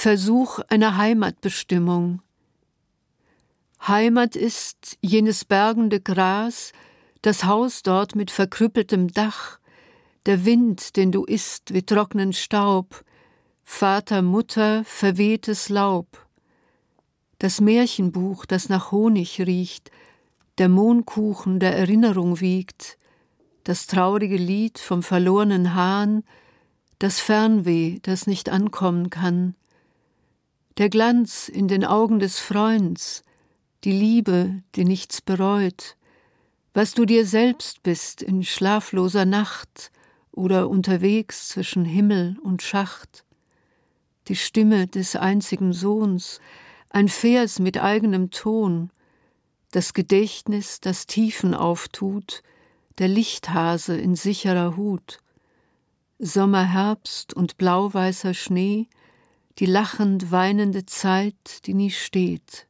Versuch einer Heimatbestimmung. Heimat ist jenes bergende Gras, das Haus dort mit verkrüppeltem Dach, der Wind, den du isst wie trocknen Staub, Vater, Mutter, verwehtes Laub, das Märchenbuch, das nach Honig riecht, der Mohnkuchen der Erinnerung wiegt, das traurige Lied vom verlorenen Hahn, das Fernweh, das nicht ankommen kann, der Glanz in den Augen des Freunds, die Liebe, die nichts bereut, was du dir selbst bist in schlafloser Nacht oder unterwegs zwischen Himmel und Schacht, die Stimme des einzigen Sohns, ein Vers mit eigenem Ton, das Gedächtnis, das Tiefen auftut, der Lichthase in sicherer Hut, Sommer, Herbst und blauweißer Schnee, die lachend weinende Zeit, die nie steht.